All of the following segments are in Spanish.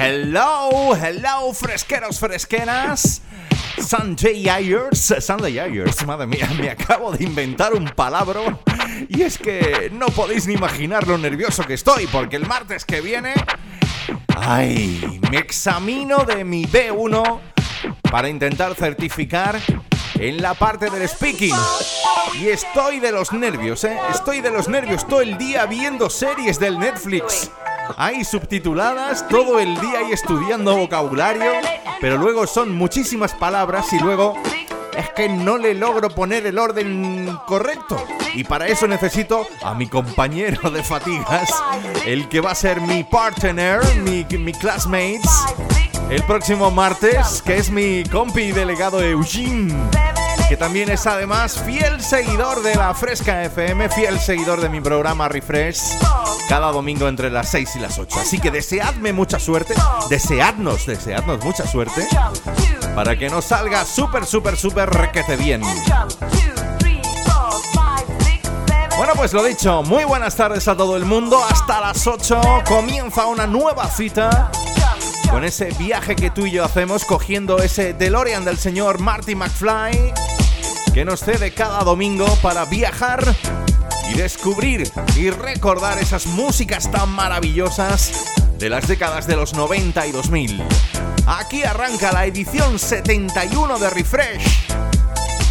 Hello, hello, fresqueros, fresqueras. Sunday Ayers, Sunday Ayers, madre mía, me acabo de inventar un palabra y es que no podéis ni imaginar lo nervioso que estoy porque el martes que viene, ay, me examino de mi B1 para intentar certificar en la parte del speaking. Y estoy de los nervios, ¿eh? Estoy de los nervios todo el día viendo series del Netflix. Hay subtituladas todo el día y estudiando vocabulario, pero luego son muchísimas palabras y luego es que no le logro poner el orden correcto. Y para eso necesito a mi compañero de fatigas, el que va a ser mi partner, mi, classmates, el próximo martes, que es mi compi delegado Eugene que también es además fiel seguidor de la Fresca FM, fiel seguidor de mi programa Refresh, cada domingo entre las 6 y las 8. Así que deseadme mucha suerte, deseadnos, deseadnos mucha suerte, para que nos salga súper, súper, súper requete bien. Bueno, pues lo dicho, muy buenas tardes a todo el mundo. Hasta las 8 comienza una nueva cita con ese viaje que tú y yo hacemos cogiendo ese DeLorean del señor Marty McFly que nos cede cada domingo para viajar y descubrir y recordar esas músicas tan maravillosas de las décadas de los 90 y 2000. Aquí arranca la edición 71 de Refresh.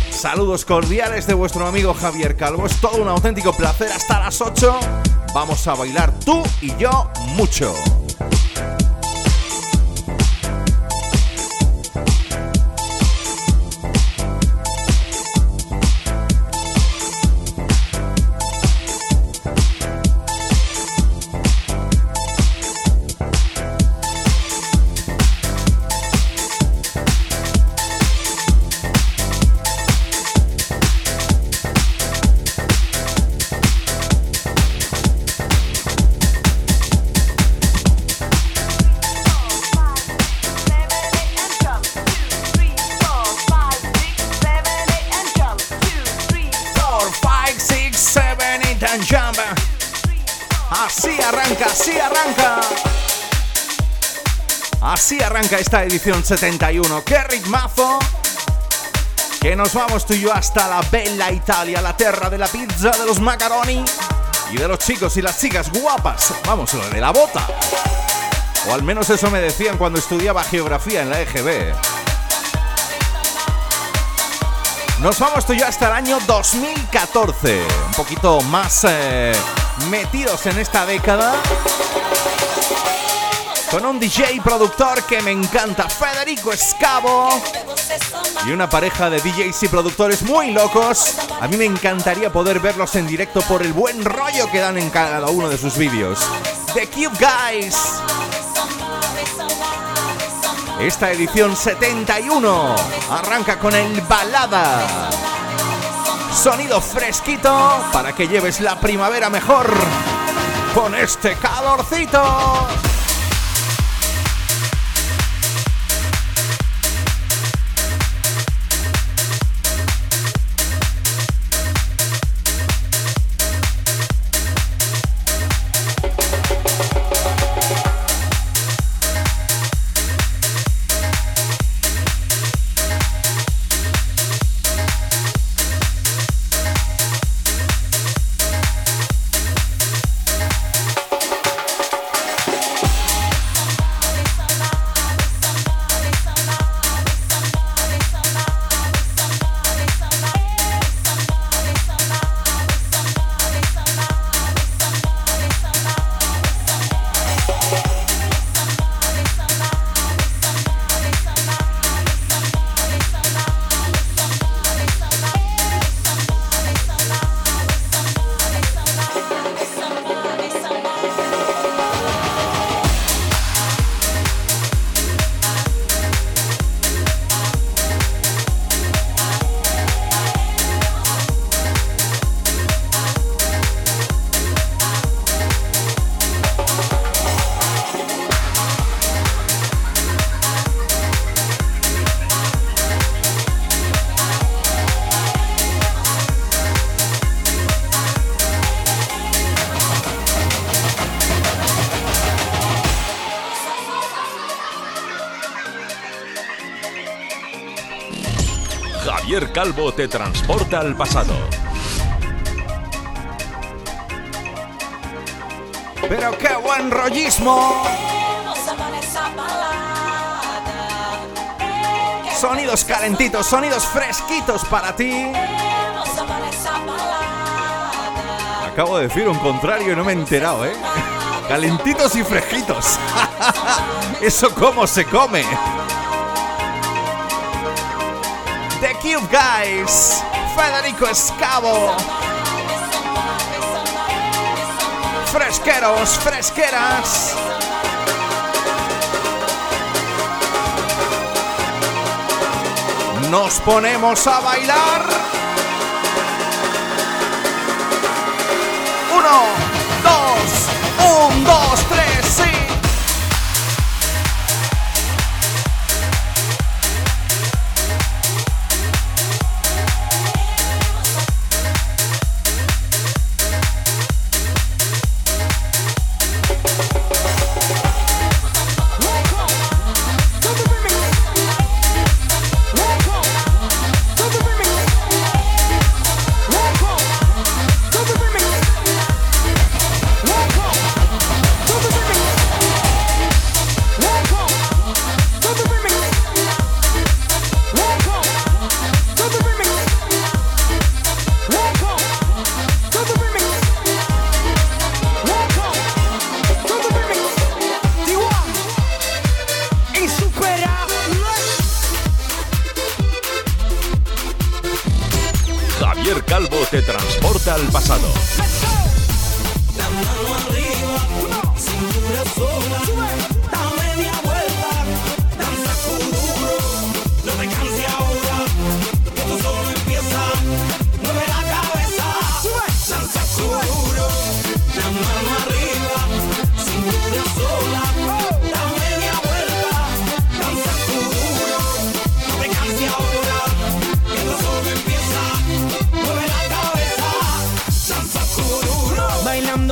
Saludos cordiales de vuestro amigo Javier Calvo. Es todo un auténtico placer hasta las 8. Vamos a bailar tú y yo mucho. Esta edición 71. ¡Qué ritmazo! Que nos vamos tú y yo hasta la bella Italia, la tierra de la pizza, de los macaroni y de los chicos y las chicas guapas. Vamos, lo de la bota. O al menos eso me decían cuando estudiaba geografía en la EGB. Nos vamos tú y yo hasta el año 2014. Un poquito más eh, metidos en esta década con un DJ productor que me encanta, Federico Escavo. Y una pareja de DJs y productores muy locos. A mí me encantaría poder verlos en directo por el buen rollo que dan en cada uno de sus vídeos. The Cube Guys. Esta edición 71 arranca con el balada. Sonido fresquito para que lleves la primavera mejor. con este calorcito. Calvo te transporta al pasado. Pero qué buen rollismo. Sonidos calentitos, sonidos fresquitos para ti. Acabo de decir un contrario y no me he enterado, ¿eh? Calentitos y fresquitos. ¿Eso cómo se come? Cube Guys, Federico Escavo. Fresqueros, fresqueras. Nos ponemos a bailar. Uno,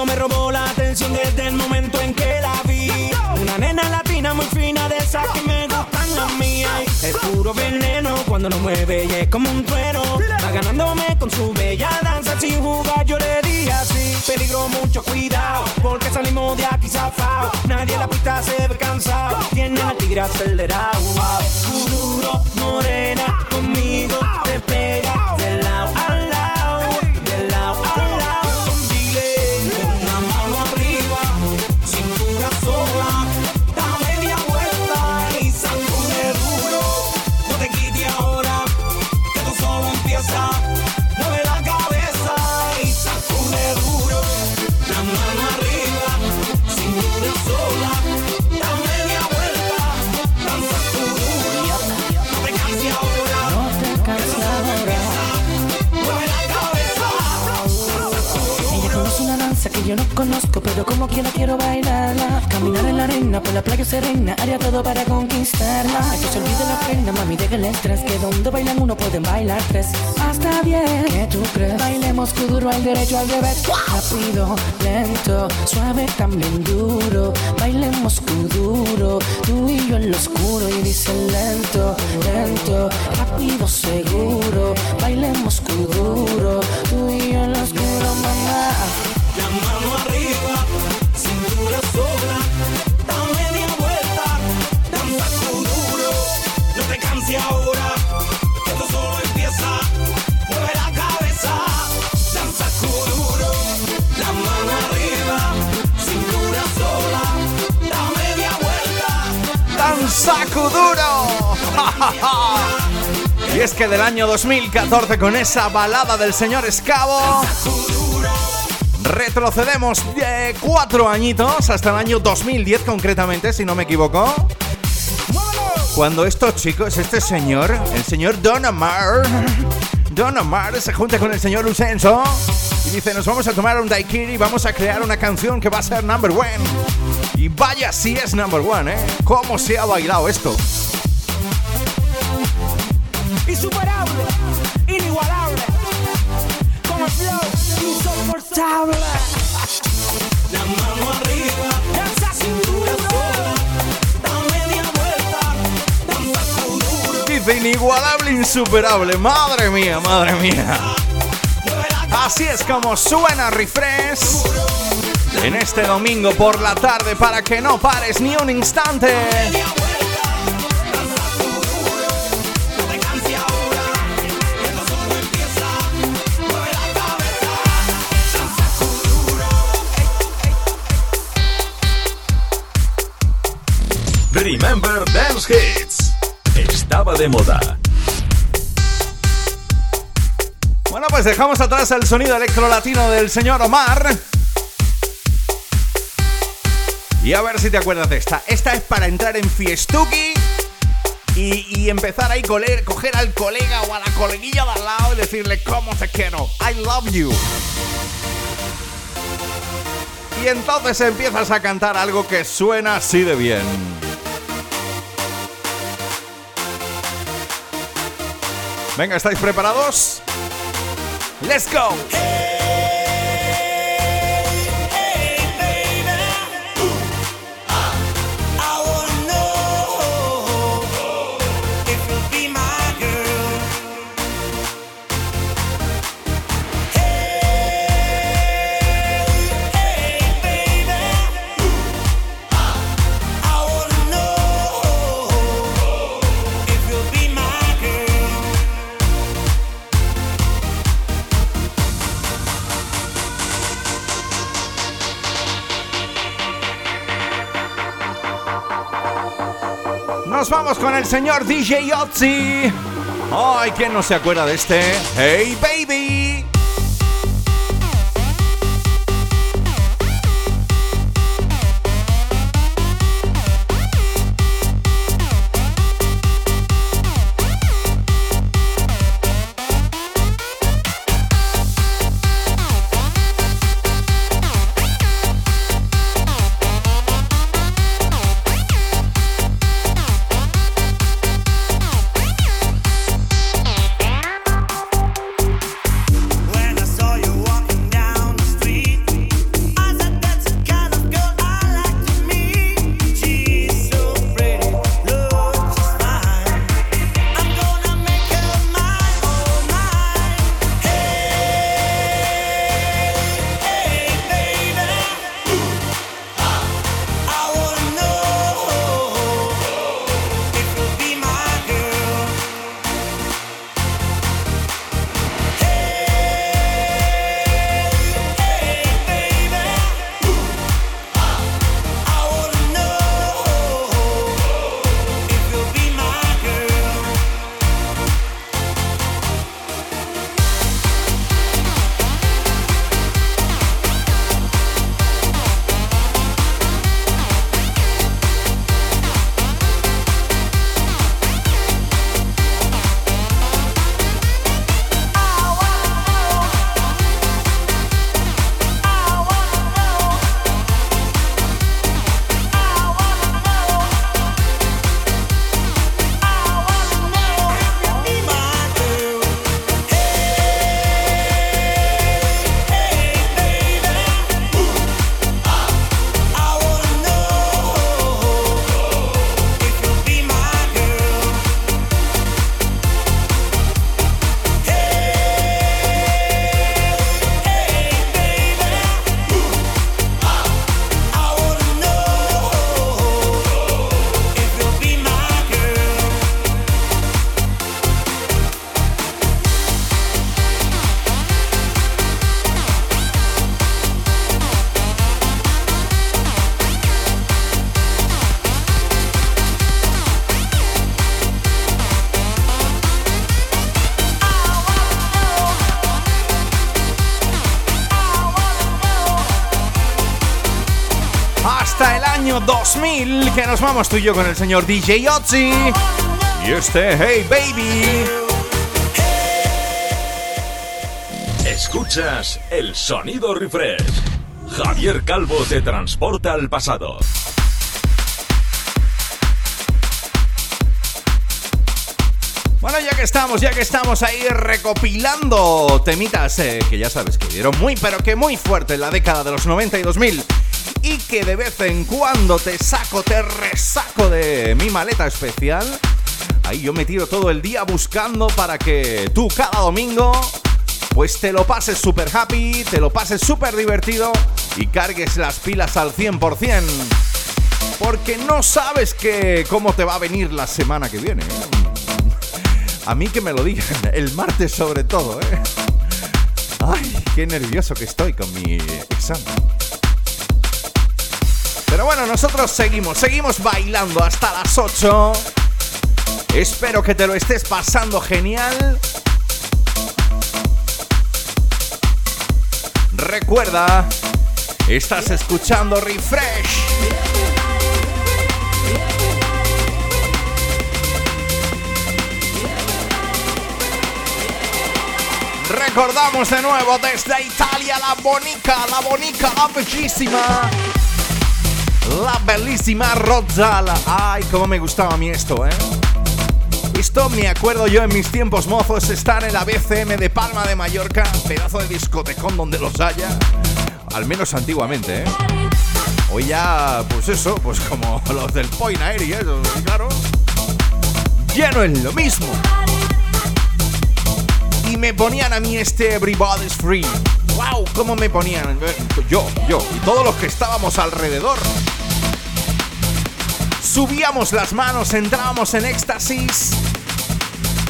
me robó la atención desde el momento en que la vi. Una nena latina muy fina de esa que me gustan a mí. Es puro veneno cuando lo mueve y es como un trueno. Va ganándome con su bella danza sin jugar, yo le di así. Peligro, mucho cuidado, porque salimos de aquí zafado. Nadie en la pista se ve cansado, tiene la tigre acelerado. Wow. Morena, conmigo te pega del lado como quiera quiero bailarla. Caminar en la arena, por la playa serena, haría todo para conquistarla. Hay que se olvide la pena, mami, deja el estrés. Que donde bailan uno pueden bailar tres. Hasta bien, ¿qué tú crees? Bailemos duro al derecho, al revés. Rápido, lento, suave, también duro. Bailemos duro, tú y yo en lo oscuro. Y dice lento, lento, rápido, seguro. Bailemos duro, tú y yo en lo oscuro, Y es que del año 2014 con esa balada del señor Escavo retrocedemos de cuatro añitos hasta el año 2010 concretamente, si no me equivoco. Cuando estos chicos, este señor, el señor Don Omar, Don Omar se junta con el señor Lucenso y dice, nos vamos a tomar un daiquiri y vamos a crear una canción que va a ser number one. Y vaya si es number one, ¿eh? ¿Cómo se ha bailado esto? Inigualable, insuperable. Madre mía, madre mía. Así es como suena Refresh en este domingo por la tarde para que no pares ni un instante. Remember Dance Hits. Estaba de moda. Bueno, pues dejamos atrás el sonido electro latino del señor Omar. Y a ver si te acuerdas de esta. Esta es para entrar en Fiestuki y, empezar ahí coler, coger al colega o a la coleguilla de al lado y decirle cómo te quiero. I love you. Y entonces empiezas a cantar algo que suena así de bien. Venga, ¿estáis preparados? Let's go. Vamos con el señor DJ Otzi. Ay, ¿quién no se acuerda de este? Hey baby. Que nos vamos tú y yo con el señor DJ Otzi. Y este Hey Baby. Escuchas el sonido refresh. Javier Calvo te transporta al pasado. Bueno, ya que estamos, ya que estamos ahí recopilando temitas eh, que ya sabes que dieron muy, pero que muy fuerte en la década de los 90 y 2000 y de vez en cuando te saco, te resaco de mi maleta especial. Ahí yo me tiro todo el día buscando para que tú cada domingo pues te lo pases súper happy, te lo pases súper divertido y cargues las pilas al 100%. Porque no sabes que cómo te va a venir la semana que viene. A mí que me lo digan, el martes sobre todo, ¿eh? Ay, qué nervioso que estoy con mi examen. Bueno, nosotros seguimos, seguimos bailando hasta las 8. Espero que te lo estés pasando genial. Recuerda, estás escuchando Refresh. Recordamos de nuevo desde Italia la bonica, la bonica, la bellísima. La bellísima Rozzala. Ay, cómo me gustaba a mí esto, ¿eh? Esto me acuerdo yo en mis tiempos mozos estar en la BCM de Palma de Mallorca, pedazo de discotecón donde los haya. Al menos antiguamente, ¿eh? Hoy ya, pues eso, pues como los del Point Air y eso, claro. Ya no es lo mismo. Y me ponían a mí este Everybody's Free. ¡Wow! ¿Cómo me ponían? Yo, yo y todos los que estábamos alrededor subíamos las manos, entrábamos en éxtasis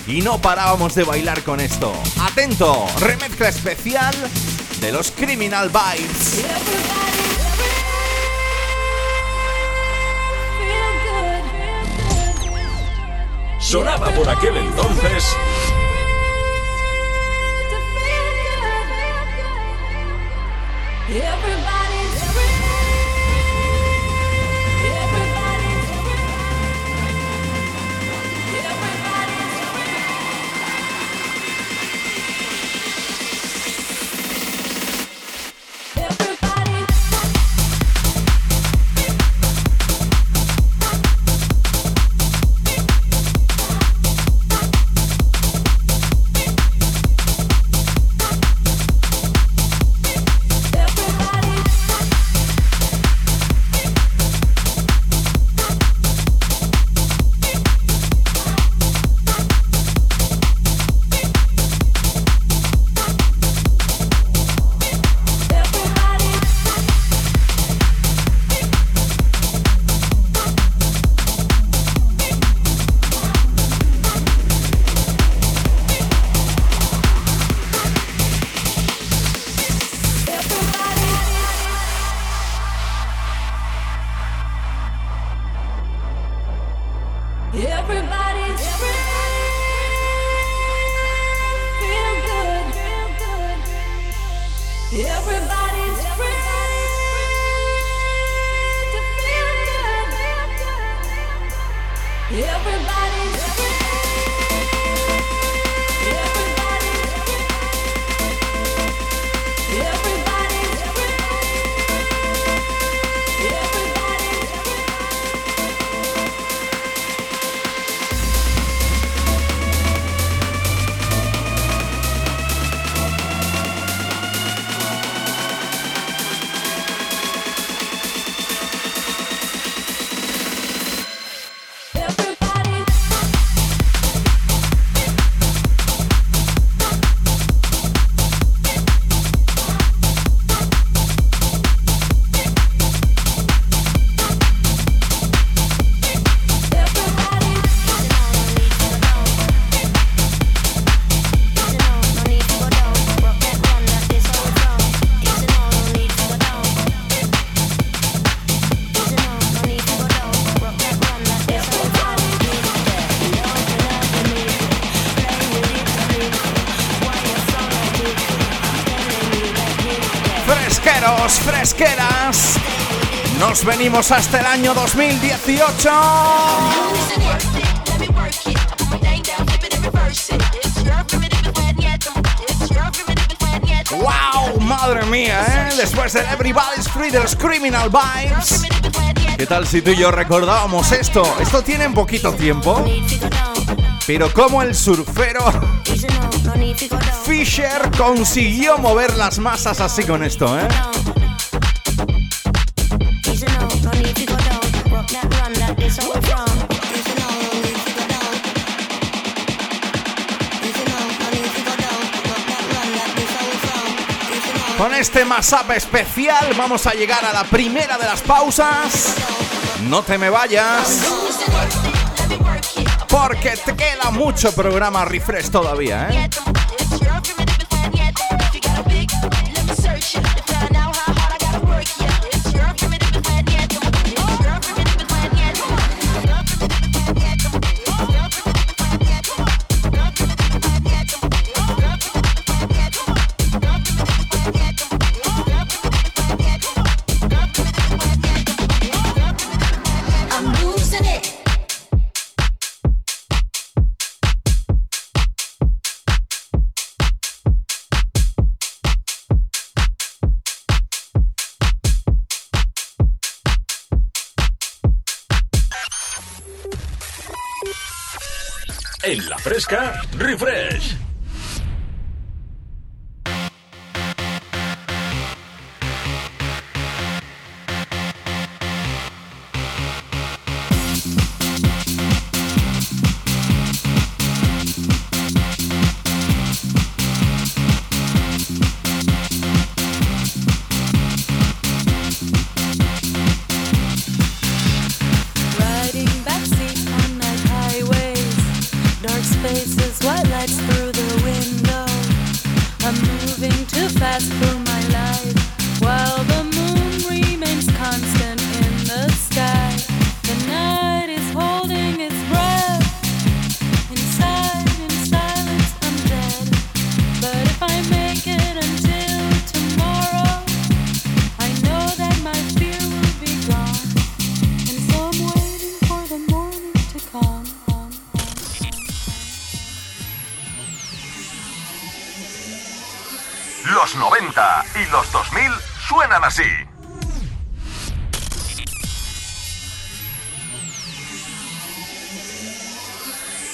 y no parábamos de bailar con esto. Atento, remezcla especial de los Criminal Bites. Sonaba por aquel entonces Nos venimos hasta el año 2018. ¡Wow! Madre mía, ¿eh? Después de Everybody's Free de Criminal Vibes. ¿Qué tal si tú y yo recordábamos esto? Esto tiene un poquito tiempo. Pero como el surfero Fisher consiguió mover las masas así con esto, ¿eh? Con este mashup especial vamos a llegar a la primera de las pausas. No te me vayas. Porque te queda mucho programa refresh todavía, ¿eh? Refresh.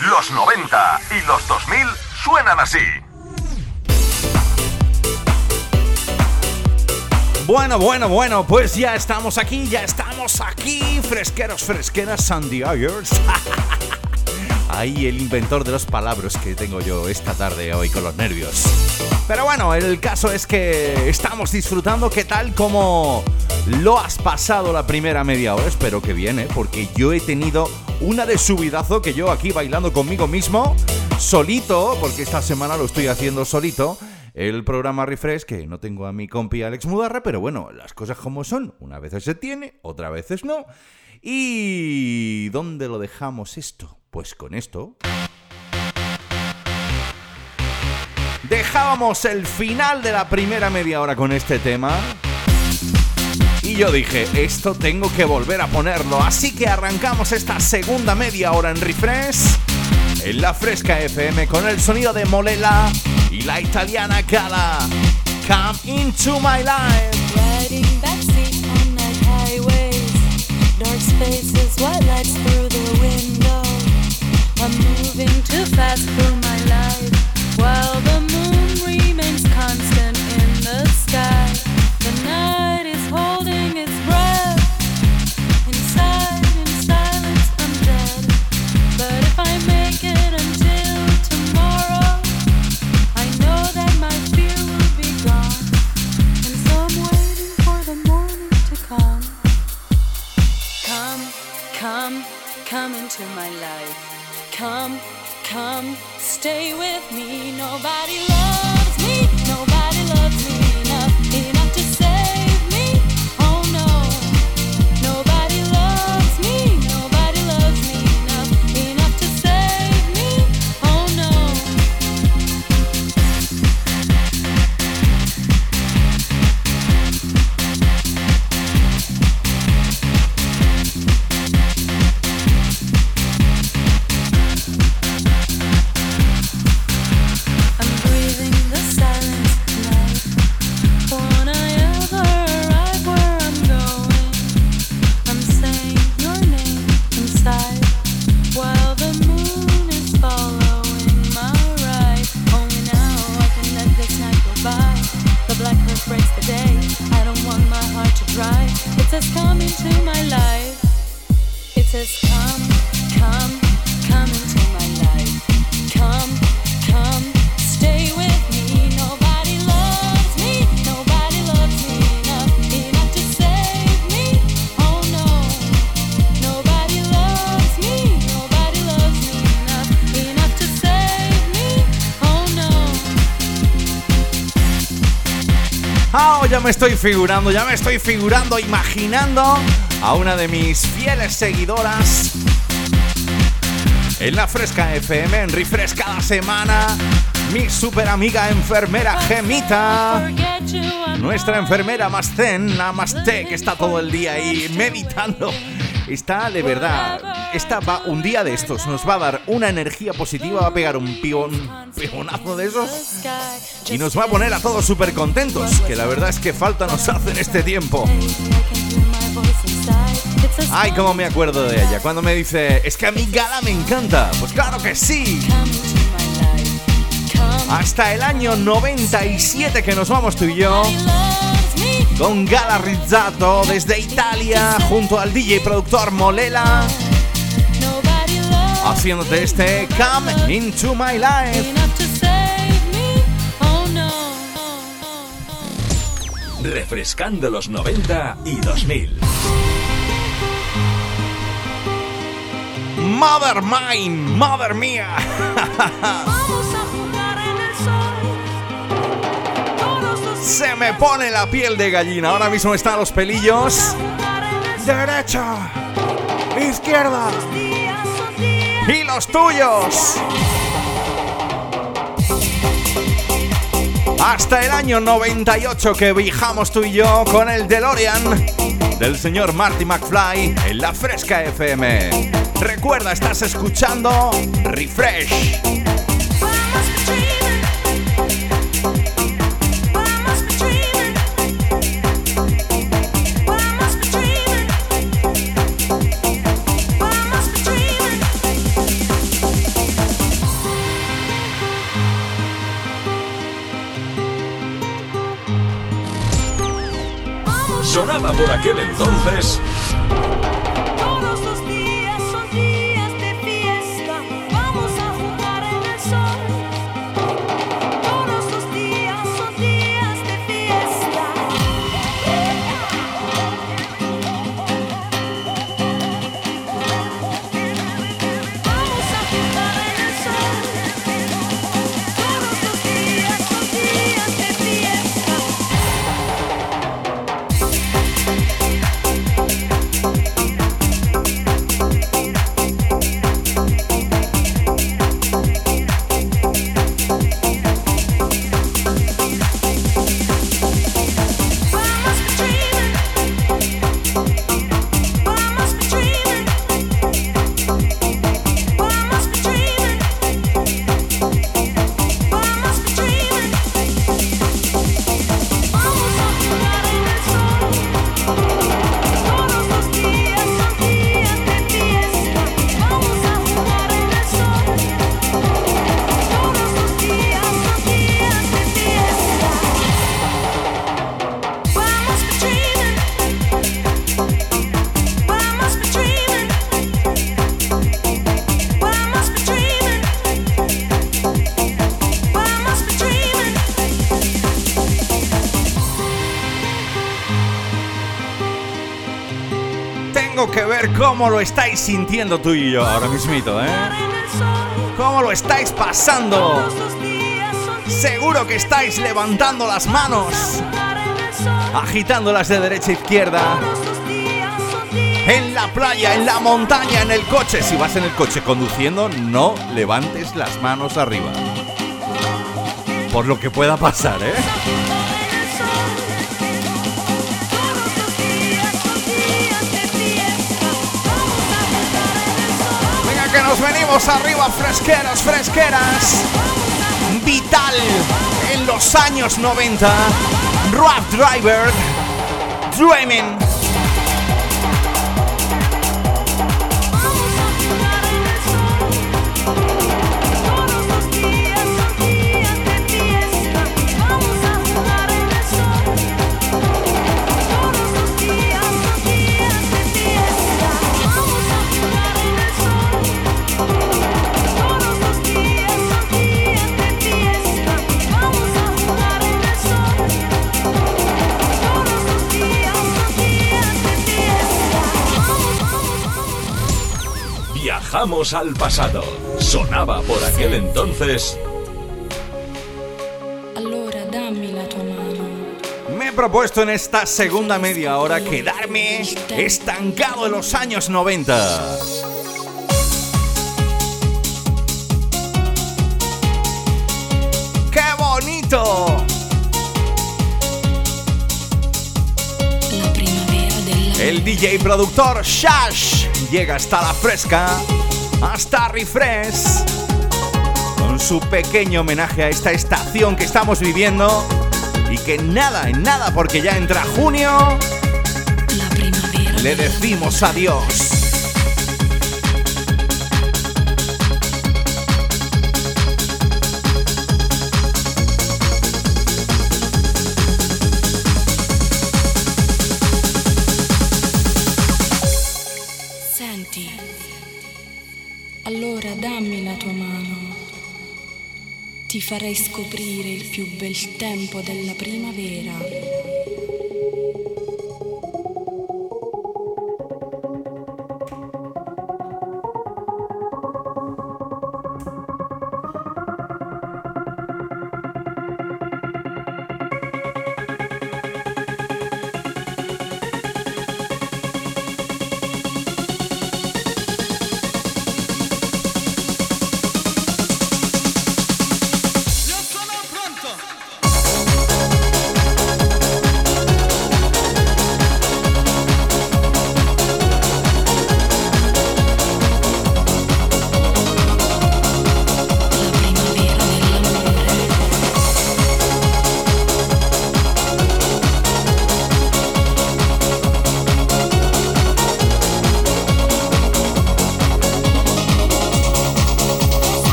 Los 90 y los 2000 suenan así. Bueno, bueno, bueno, pues ya estamos aquí, ya estamos aquí, fresqueros, fresqueras, Sandy Ayers. Ahí el inventor de los palabras que tengo yo esta tarde hoy con los nervios. Pero bueno, el caso es que estamos disfrutando. ¿Qué tal como lo has pasado la primera media hora? Espero que bien, ¿eh? porque yo he tenido una de subidazo que yo aquí bailando conmigo mismo, solito, porque esta semana lo estoy haciendo solito. El programa Refresh, que no tengo a mi compi Alex Mudarra, pero bueno, las cosas como son. Una vez se tiene, otra veces no. ¿Y dónde lo dejamos esto? Pues con esto. Dejábamos el final de la primera media hora con este tema. Yo dije, esto tengo que volver a ponerlo. Así que arrancamos esta segunda media hora en refresh. En la fresca FM con el sonido de Molela y la italiana Gala. Come into my life. Riding backseat on night highways, dark spaces, white lights through the window. I'm moving too fast through my life, while the moon remains constant in the sky. Come, into my life. Come, come, stay with me. Nobody loves ya me estoy figurando, ya me estoy figurando, imaginando a una de mis fieles seguidoras en la Fresca FM, en Refresh cada semana, mi super amiga enfermera Gemita. Nuestra enfermera más zen, Namaste, que está todo el día ahí meditando. Está de verdad, esta va un día de estos, nos va a dar una energía positiva, va a pegar un pion, pionazo de esos y nos va a poner a todos súper contentos, que la verdad es que falta nos hace en este tiempo. Ay, cómo me acuerdo de ella, cuando me dice, es que a mí Gala me encanta. Pues claro que sí. Hasta el año 97 que nos vamos tú y yo, con Gala Rizzato desde Italia, junto al DJ productor Molela, haciéndote este Come Into My Life. Refrescando los 90 y 2000. Mother Mine, Mother Mía. Se me pone la piel de gallina. Ahora mismo están los pelillos. Derecha, izquierda y los tuyos. Hasta el año 98 que viajamos tú y yo con el DeLorean del señor Marty McFly en la Fresca FM. Recuerda, estás escuchando Refresh. Por aquel entonces cómo lo estáis sintiendo tú y yo ahora mismito, ¿eh? ¿Cómo lo estáis pasando? Seguro que estáis levantando las manos, agitándolas de derecha a izquierda. En la playa, en la montaña, en el coche. Si vas en el coche conduciendo, no levantes las manos arriba. Por lo que pueda pasar, ¿eh? Venimos arriba, fresqueros, fresqueras. Vital en los años 90. Rough Driver. Dreaming. Viajamos al pasado. Sonaba por aquel entonces Allora dammi la tua mano. Me he propuesto en esta segunda media hora quedarme estancado en los años 90. ¡Qué bonito! El DJ productor Shash llega hasta la fresca, hasta Refresh, con su pequeño homenaje a esta estación que estamos viviendo y que nada, en nada, porque ya entra junio, le decimos adiós. Ti farei scoprire il più bel tempo della primavera.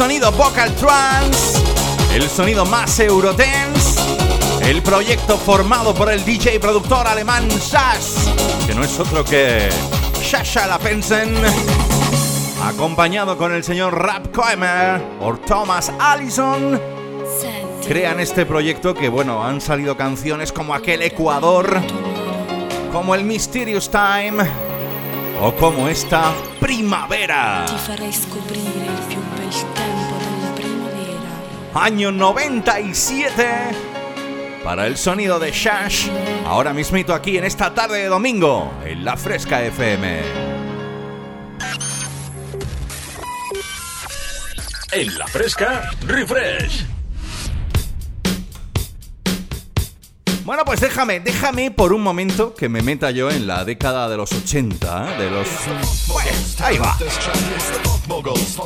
Sonido vocal trance, el sonido más Eurodance, el proyecto formado por el DJ y productor alemán Sash, que no es otro que Sasha Lapensen, acompañado con el señor Rap Koemer o Thomas Allison, crean este proyecto que, bueno, han salido canciones como aquel Ecuador, como el Mysterious Time o como esta Primavera. Año 97 para el sonido de Shash. Ahora mismito aquí en esta tarde de domingo en la Fresca FM. en la fresca Refresh. Bueno, pues déjame, déjame por un momento que me meta yo en la década de los 80, ¿eh? de los... Bueno, ahí va.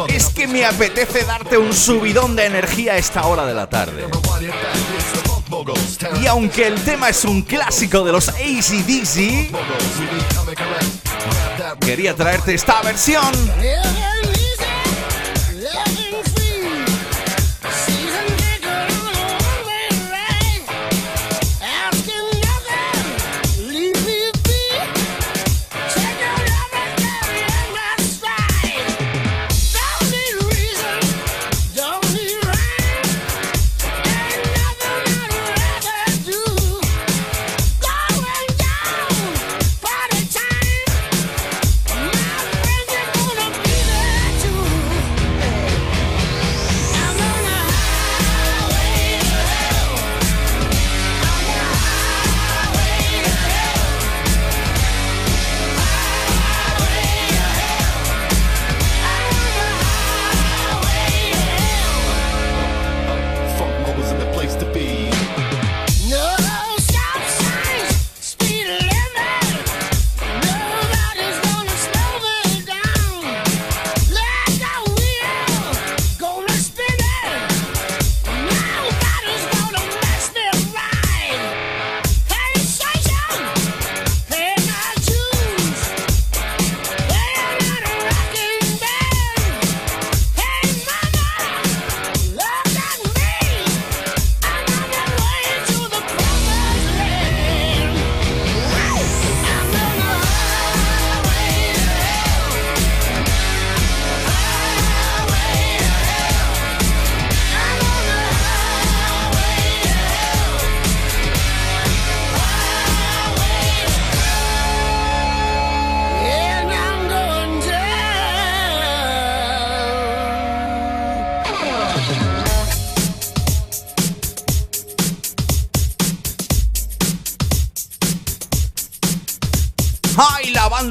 Es que me apetece darte un subidón de energía a esta hora de la tarde. Y aunque el tema es un clásico de los ACDC, quería traerte esta versión.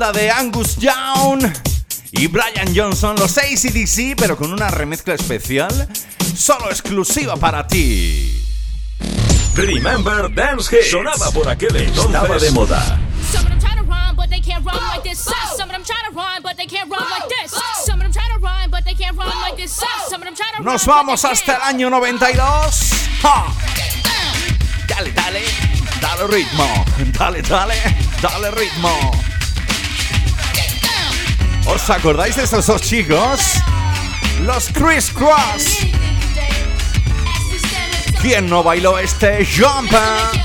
Banda de Angus Young y Brian Johnson, los ACDC, pero con una remezcla especial, solo exclusiva para ti. Remember Dance Hits. Sonaba por aquel entonces. Estaba de moda. Nos vamos hasta el año 92. ¡Ja! Dale, dale, dale ritmo. Dale, dale, dale ritmo. ¿Os acordáis de estos dos chicos? Los Chris Cross. ¿Quién no bailó este Jumper?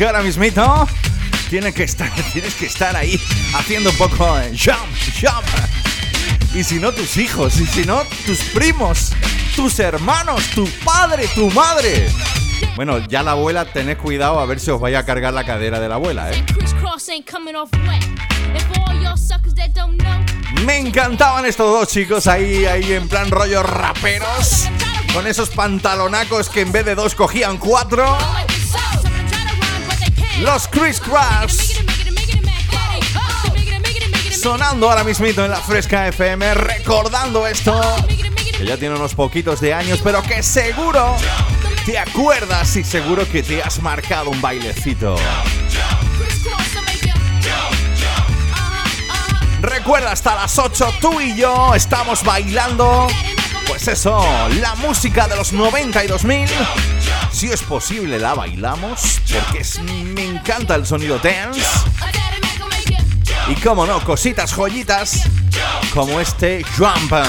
Que ahora mismito tienes que estar, tienes que estar ahí haciendo un poco de jump, jump. Y si no tus hijos, y si no tus primos, tus hermanos, tu padre, tu madre. Bueno, ya la abuela, tened cuidado a ver si os vaya a cargar la cadera de la abuela, ¿eh? Me encantaban estos dos chicos ahí, ahí en plan rollo raperos. Con esos pantalonacos que en vez de dos cogían cuatro. It, make it, Sonando ahora mismito en la Fresca FM, recordando esto. Que ya tiene unos poquitos de años, pero que seguro te acuerdas y seguro que te has marcado un bailecito. Recuerda, hasta las 8 tú y yo estamos bailando. Pues eso, la música de los 90 y 2000. Si es posible, la bailamos. Porque es- me encanta el sonido dance. Y como no, cositas joyitas como este Jumper.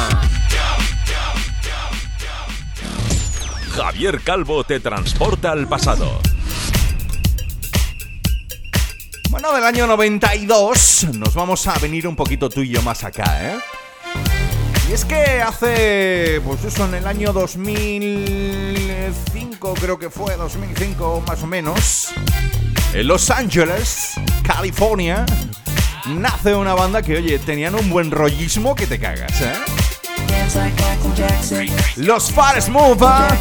Javier Calvo te transporta al pasado. Bueno, del año 92 nos vamos a venir un poquito tú y yo más acá, ¿eh? Y es que hace, pues eso, en el año 2005 creo que fue, 2005 más o menos, en Los Ángeles, California, nace una banda que, oye, tenían un buen rollismo que te cagas, ¿eh? Los Far Mover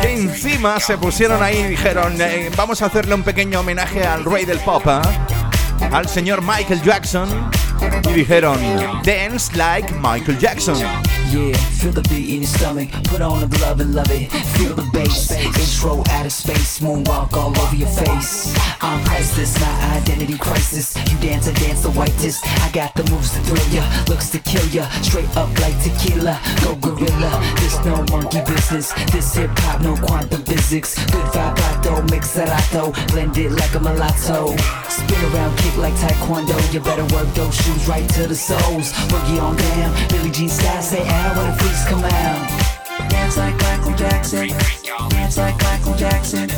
que encima se pusieron ahí y dijeron, eh, vamos a hacerle un pequeño homenaje al rey del pop, ¿eh? al señor Michael Jackson. Y dijeron, dance like Michael Jackson. Yeah. Feel the beat in your stomach. Put on the glove and love it. Feel the bass. Intro out of space. Moonwalk all over your face. I'm priceless, my identity crisis. You dance and dance the whitest. I got the moves to thrill ya, looks to kill ya. Straight up like tequila. Go gorilla. This no monkey business. This hip hop, no quantum physics. Good vibrato, mixerato. Blend it like a mulatto. Spin around, kick like taekwondo. You better work those shoes right to the soles. Boogie on down. Billie Jean style, say when the freaks come out. Dance like Michael Jackson. Dance like Michael Jackson.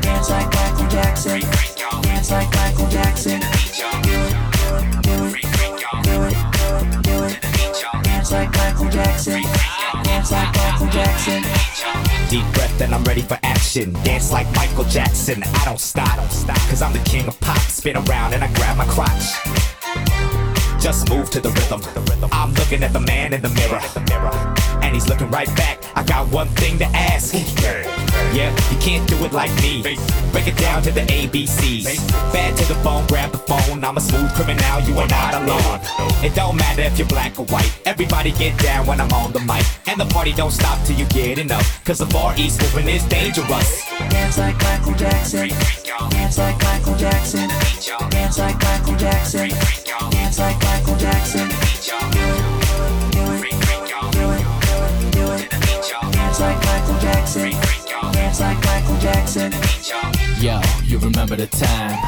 Dance like Michael Jackson. Dance like Michael Jackson. Deep breath and I'm ready for action. Dance like Michael Jackson. I don't stop, cause I'm the king of pop. Spin around and I grab my crotch. Just move to the rhythm. I'm looking at the man in the mirror. And he's looking right back. I got one thing to ask. Yeah, you can't do it like me. Break it down to the ABCs. Bad to the bone, grab the phone. I'm a smooth criminal, you are not alone. It don't matter if you're black or white. Everybody get down when I'm on the mic. And the party don't stop till you get enough. Cause the Far East movement is dangerous. Dance like Michael Jackson. Dance like Michael Jackson. Dance like Michael Jackson. Dance like Michael Jackson. Yo, you remember the time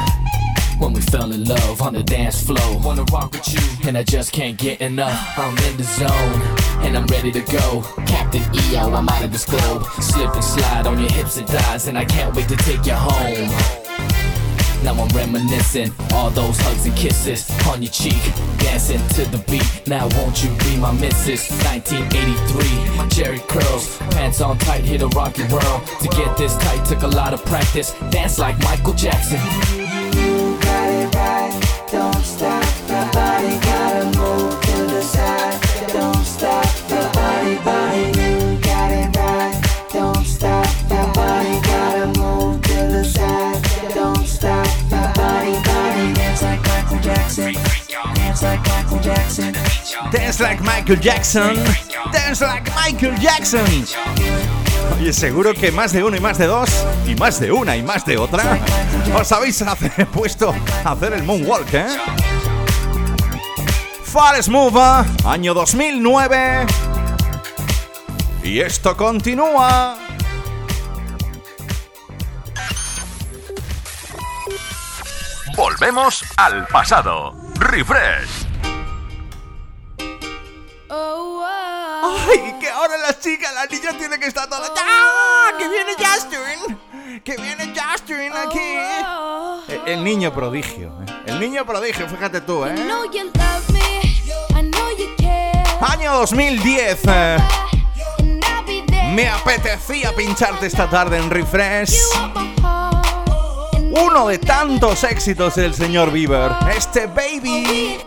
when we fell in love on the dance floor? Wanna rock with you, and I just can't get enough. I'm in the zone, and I'm ready to go. Captain EO, I'm out of this globe. Slip and slide on your hips and thighs, and I can't wait to take you home. Now I'm reminiscing all those hugs and kisses on your cheek, dancing to the beat. Now won't you be my missus? 1983, Jerry curls, pants on tight, hit a rocky whirl. To get this tight took a lot of practice. Dance like Michael Jackson. You got it right. Don't stop. Dance like Michael Jackson. Dance like Michael Jackson. Oye, seguro que más de uno y más de dos, y más de una y más de otra, os habéis hace- puesto a hacer el moonwalk, ¿eh? Far Smooth, año 2009. Y esto continúa. Volvemos al pasado. Refresh. ¡Ay! Que ahora la chica, la niña tiene que estar toda. ¡Ah! ¡Que viene Justin! ¡Que viene Justin aquí! Eh, El niño prodigio, ¿eh? El niño prodigio, fíjate tú, ¿eh? Año 2010. eh. Me apetecía pincharte esta tarde en Refresh. Uno de tantos éxitos del señor Bieber. Este baby.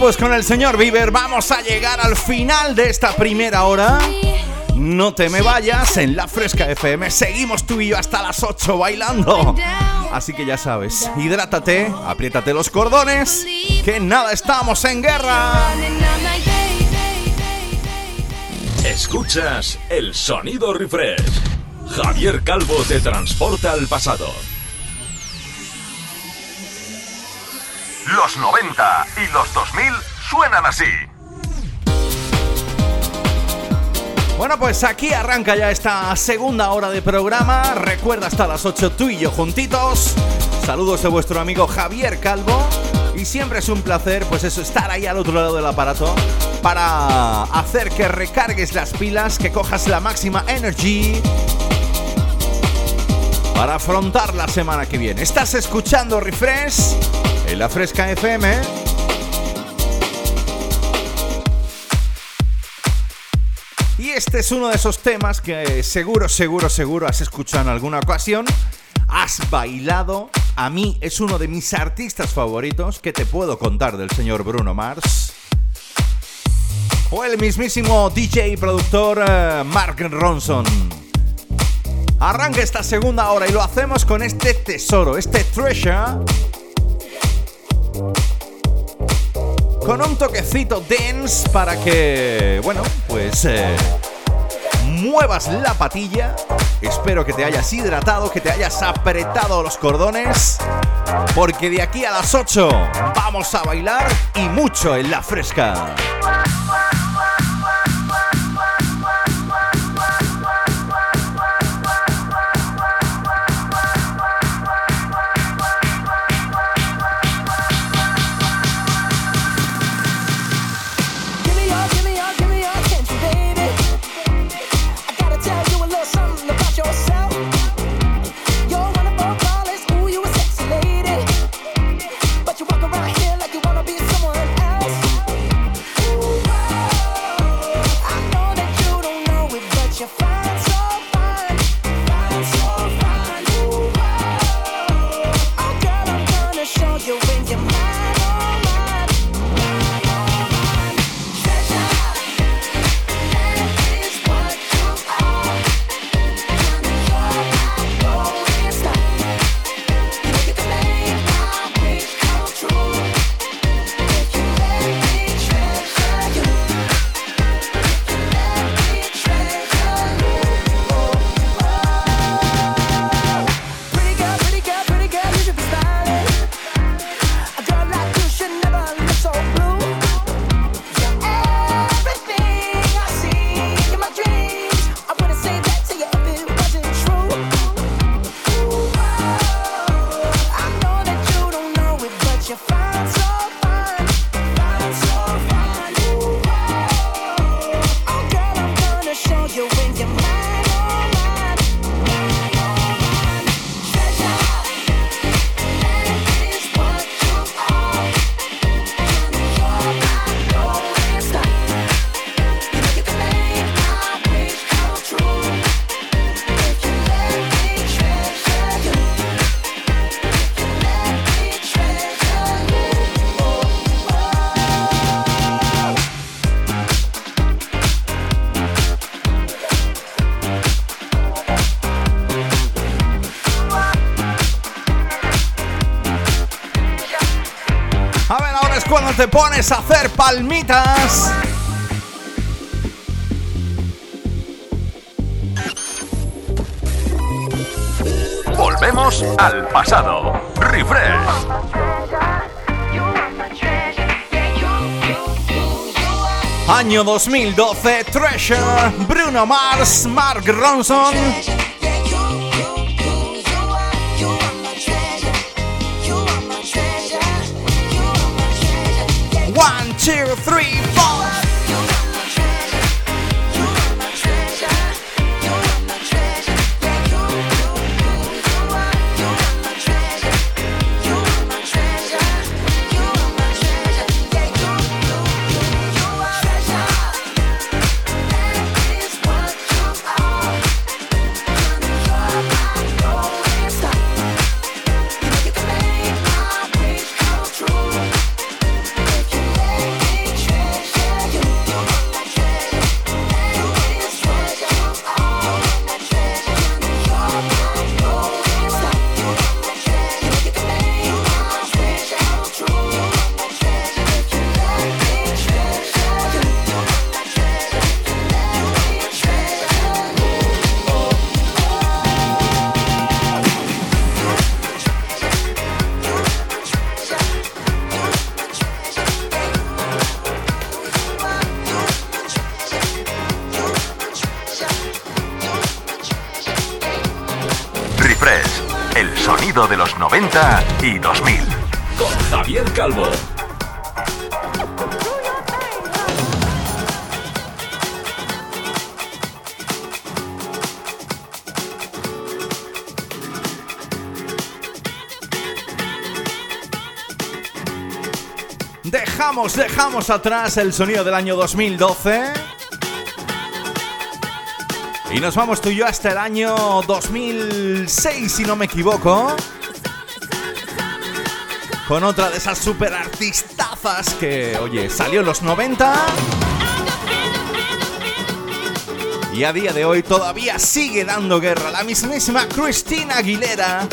Pues con el señor Bieber vamos a llegar al final de esta primera hora. No te me vayas, en la Fresca FM seguimos tú y yo hasta las 8 bailando. Así que ya sabes, hidrátate, apriétate los cordones, que nada, estamos en guerra. Escuchas el sonido refresh. Javier Calvo te transporta al pasado. Los 90 y los 2000 suenan así. Bueno, pues aquí arranca ya esta segunda hora de programa. Recuerda hasta las 8 tú y yo juntitos. Saludos de vuestro amigo Javier Calvo. Y siempre es un placer, pues eso, estar ahí al otro lado del aparato para hacer que recargues las pilas, que cojas la máxima energy para afrontar la semana que viene. Estás escuchando Refresh en la Fresca FM. Y este es uno de esos temas que seguro, seguro, seguro has escuchado en alguna ocasión. Has bailado. A mí es uno de mis artistas favoritos. que te puedo contar del señor Bruno Mars? O el mismísimo DJ y productor eh, Mark Ronson. Arranca esta segunda hora y lo hacemos con este tesoro, este treasure. Con un toquecito dance para que, bueno, pues eh, muevas la patilla. Espero que te hayas hidratado, que te hayas apretado los cordones. Porque de aquí a las 8 vamos a bailar y mucho en la fresca. Te pones a hacer palmitas. Volvemos al pasado. Refresh. Año 2012, Treasure, Bruno Mars, Mark Ronson. Dejamos, atrás el sonido del año 2012. Y nos vamos tú y yo hasta el año 2006, si no me equivoco. Con otra de esas super artistazas que, oye, salió en los 90. Y a día de hoy todavía sigue dando guerra la mismísima Christina Aguilera.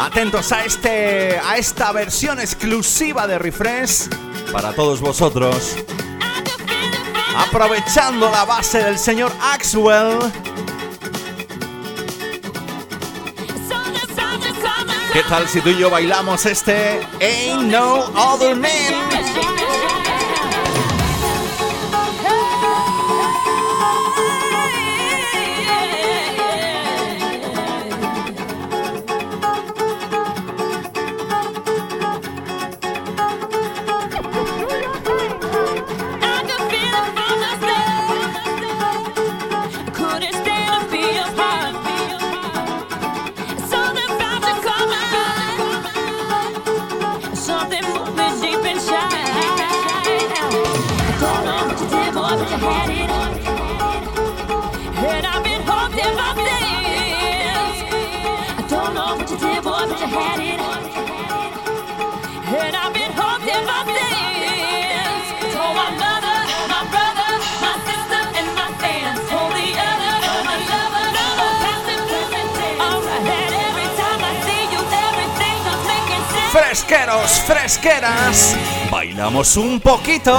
Atentos a este a esta versión exclusiva de Refresh para todos vosotros. Aprovechando la base del señor Axwell. ¿Qué tal si tú y yo bailamos este Ain't No Other Man? Fresqueros, fresqueras. Bailamos un poquito.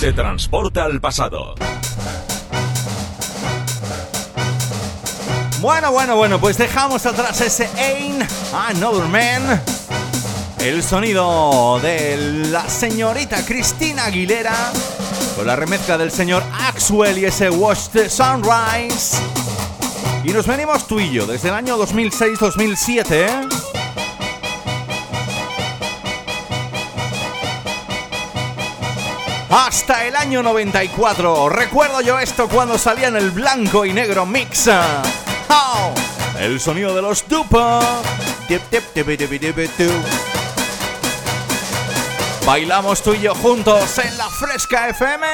Te transporta al pasado. Bueno, bueno, bueno, pues dejamos atrás ese Ain't Another Man. El sonido de la señorita Cristina Aguilera con la remezcla del señor Axwell y ese Watch the Sunrise. Y nos venimos tú y yo desde el año 2006-2007, Hasta el año 94. Recuerdo yo esto cuando salía en el blanco y negro mix. ¡Oh! El sonido de los Dupa. Bailamos tú y yo juntos en la Fresca FM.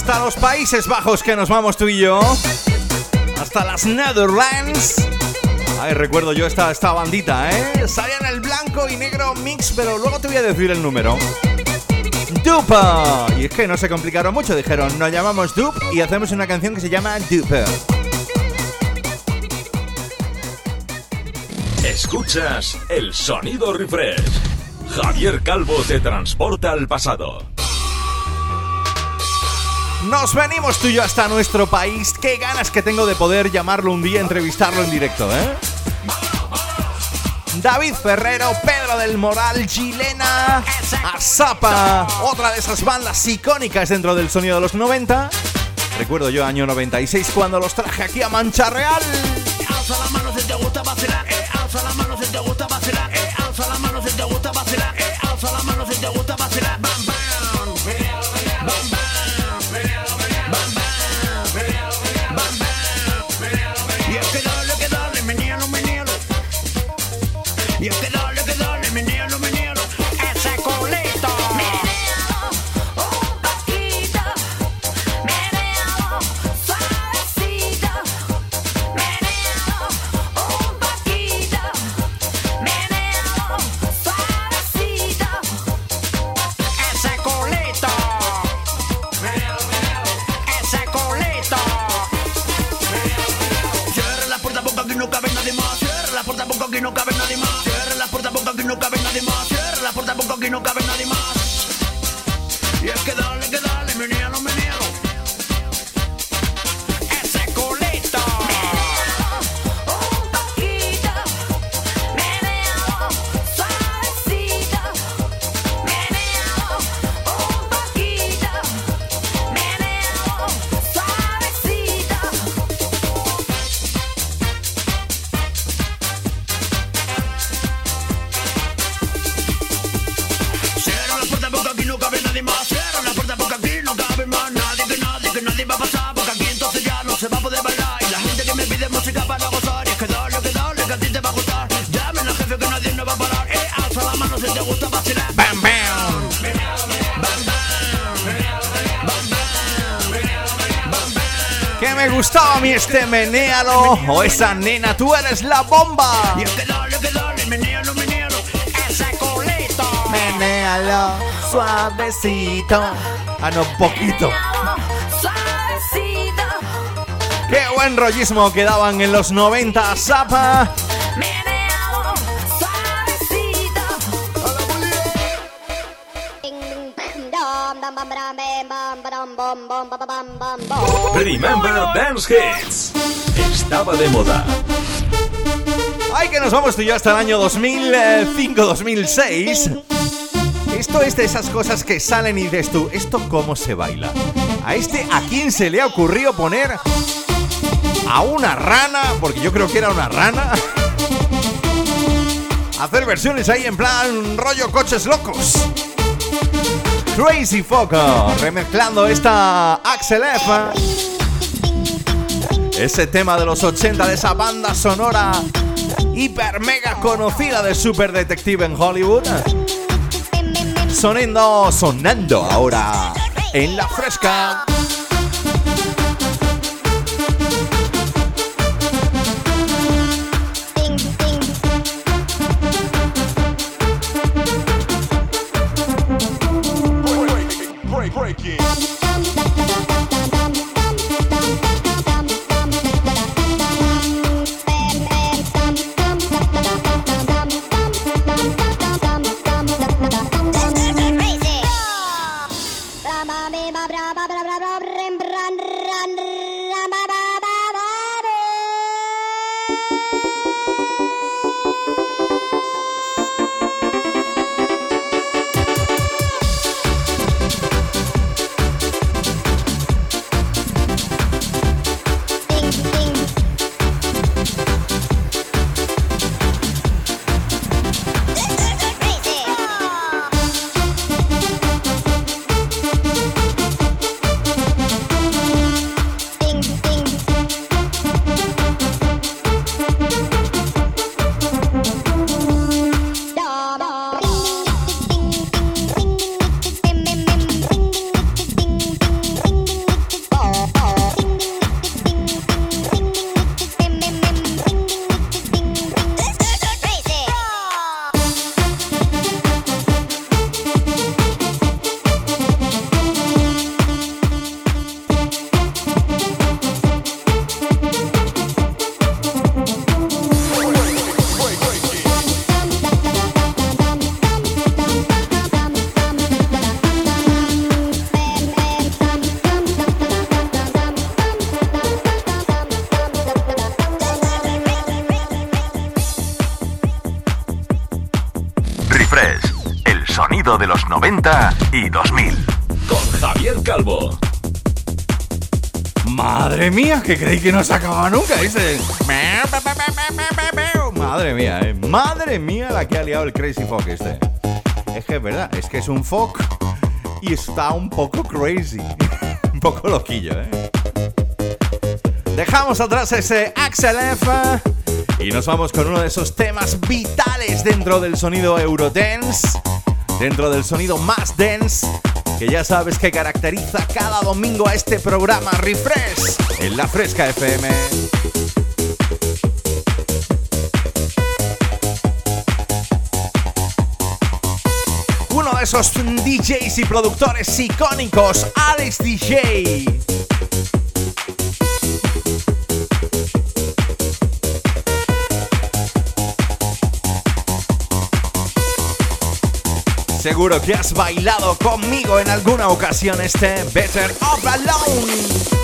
Hasta los Países Bajos que nos vamos tú y yo. Hasta las Netherlands. Ay, recuerdo yo esta, esta bandita, ¿eh? Salía en el blanco y negro mix, pero luego te voy a decir el número. Dupa. Y es que no se complicaron mucho, dijeron, nos llamamos Dup y hacemos una canción que se llama Dupa. Escuchas el sonido refresh. Javier Calvo te transporta al pasado. Nos venimos tú y yo hasta nuestro país. Qué ganas que tengo de poder llamarlo un día, entrevistarlo en directo, ¿eh? David Ferrero, Pedro del Moral, Chilena, Azapa, otra de esas bandas icónicas dentro del sonido de los 90. Recuerdo yo año 96 cuando los traje aquí a Mancha Real. Alza la mano si te gusta vacilar, eh, alza la mano si te gusta vacilar, eh, alza la mano si te gusta vacilar, eh, alza la mano si te gusta vacilar. Bam. Bam, gustaba a mí este menéalo o esa nena, tú eres la bomba. Y es que dale, que dale, menéalo, menéalo, ese colito. Menéalo suavecito. Ah, no, poquito. Suavecito. Qué buen rollismo que daban en los 90, Zapa. Menealo. Suavecito. Remember Dance Hits. Estaba de moda. Ay, que nos vamos tú y yo hasta el año 2005-2006. Esto es de esas cosas que salen y dices tú, ¿esto cómo se baila? A este, ¿a quién se le ha ocurrido poner a una rana? Porque yo creo que era una rana. Hacer versiones ahí en plan rollo coches locos. Crazy Foco, remezclando esta Axel F. Ese tema de los 80 de esa banda sonora hiper mega conocida de Super Detective en Hollywood. Sonando, sonando ahora en la fresca. Que creí que no se acababa nunca. Dice. Madre mía, eh. Madre mía la que ha liado el Crazy Fog este. Es que es verdad, es que es un fog y está un poco crazy. un poco loquillo, eh. Dejamos atrás ese Axel F y nos vamos con uno de esos temas vitales dentro del sonido Eurodance, dentro del sonido más dance, que ya sabes que caracteriza cada domingo a este programa Refresh en la Fresca FM. Uno de esos DJs y productores icónicos, Alex DJ. Seguro que has bailado conmigo en alguna ocasión este Better Off Alone.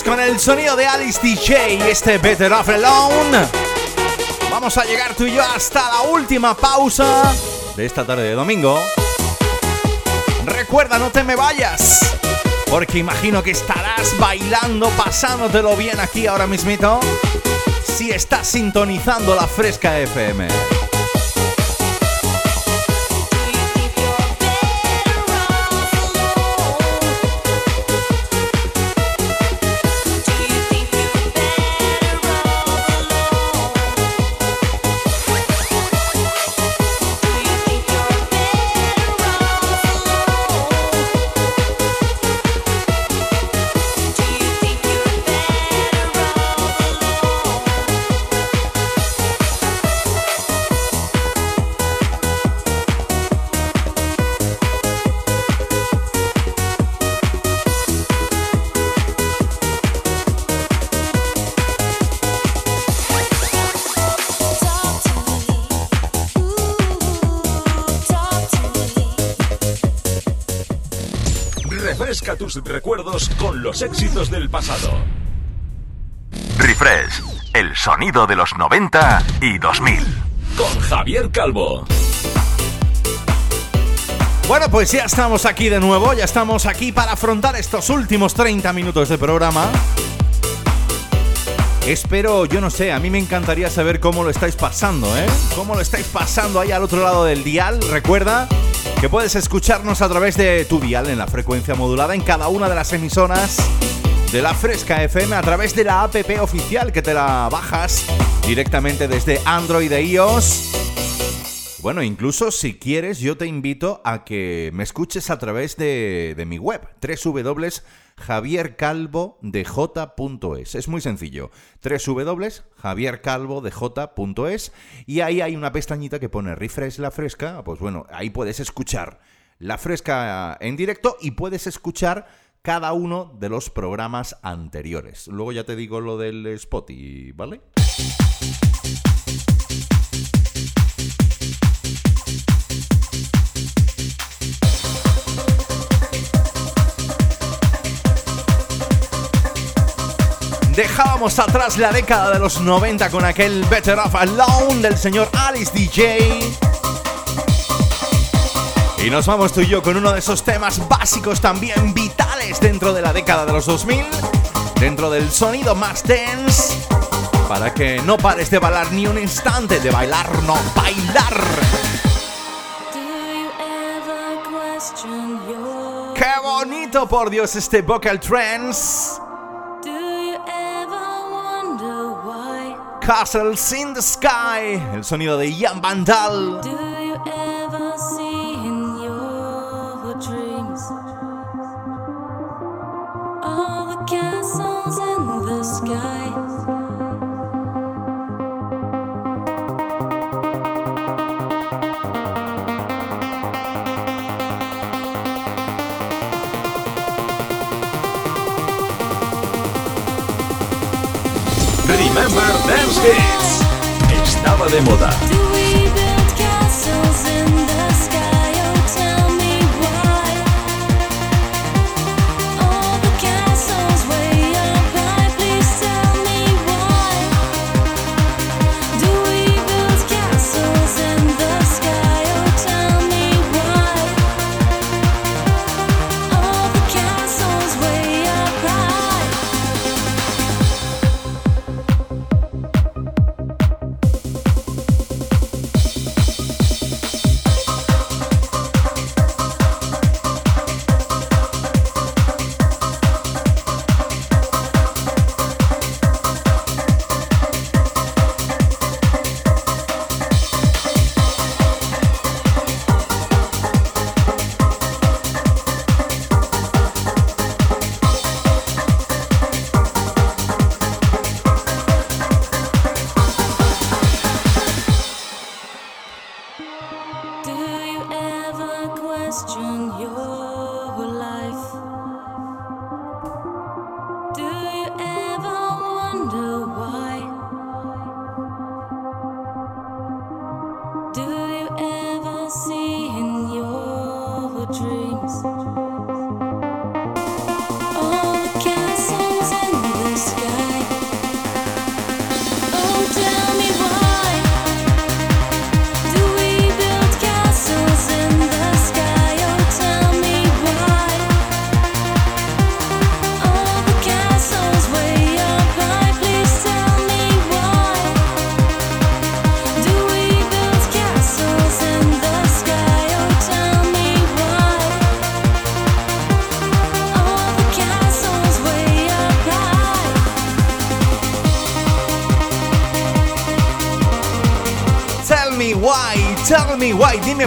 Con el sonido de Alice DJ y este Better Off Alone, vamos a llegar tú y yo hasta la última pausa de esta tarde de domingo. Recuerda, no te me vayas, porque imagino que estarás bailando, pasándotelo bien aquí ahora mismito, si estás sintonizando la Fresca FM. Los éxitos del pasado. Refresh, el sonido de los 90 y 2000. Con Javier Calvo. Bueno, pues ya estamos aquí de nuevo, ya estamos aquí para afrontar estos últimos 30 minutos de programa. Espero, yo no sé, a mí me encantaría saber cómo lo estáis pasando, ¿eh? ¿Cómo lo estáis pasando ahí al otro lado del dial? Recuerda que puedes escucharnos a través de tu dial en la frecuencia modulada en cada una de las emisoras de la Fresca FM a través de la app oficial que te la bajas directamente desde Android e iOS. Bueno, incluso si quieres, yo te invito a que me escuches a través de, de mi web, www.javiercalvodej.es. Es muy sencillo, www.javiercalvodej.es y ahí hay una pestañita que pone Refresh la Fresca. Pues bueno, ahí puedes escuchar la Fresca en directo y puedes escuchar cada uno de los programas anteriores. Luego ya te digo lo del Spotify, ¿vale? Dejábamos atrás la década de los 90 con aquel Better Off Alone del señor Alice DJ. Y nos vamos tú y yo con uno de esos temas básicos también vitales dentro de la década de los 2000, dentro del sonido más dance, para que no pares de bailar ni un instante, de bailar, no, bailar. ¡Qué bonito, por Dios, este vocal trance! Castles in the Sky, el sonido de Ian Vandal. All the castles in the sky? Dance Hits. Estaba de moda.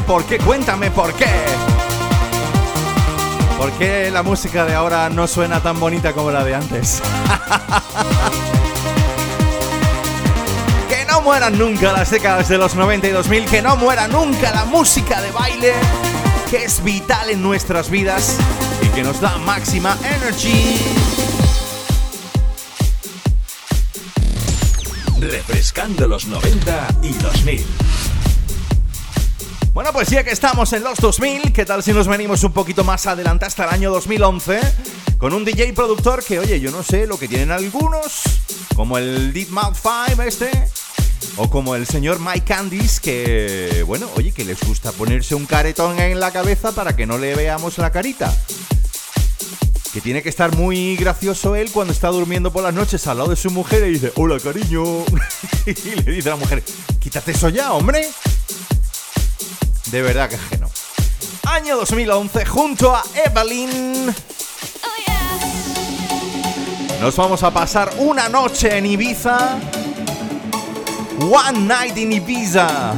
por qué, cuéntame por qué. ¿Por qué la música de ahora no suena tan bonita como la de antes? que no mueran nunca las décadas de los 90 y 2000, que no muera nunca la música de baile, que es vital en nuestras vidas y que nos da máxima energy. Refrescando los 90 y 2000. Bueno, pues ya que estamos en los 2000, ¿qué tal si nos venimos un poquito más adelante hasta el año 2011? Con un DJ productor que, oye, yo no sé lo que tienen algunos, como el Deep Mouth 5 este, o como el señor Mike Candice, que, bueno, oye, que les gusta ponerse un caretón en la cabeza para que no le veamos la carita. Que tiene que estar muy gracioso él cuando está durmiendo por las noches al lado de su mujer y dice, hola cariño. y le dice a la mujer, quítate eso ya, hombre. De verdad que es. Año 2011 junto a Evelyn. Nos vamos a pasar una noche en Ibiza. One Night in Ibiza.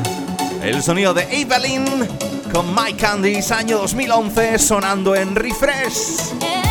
El sonido de Evelyn con My Candies, año 2011, sonando en refresh.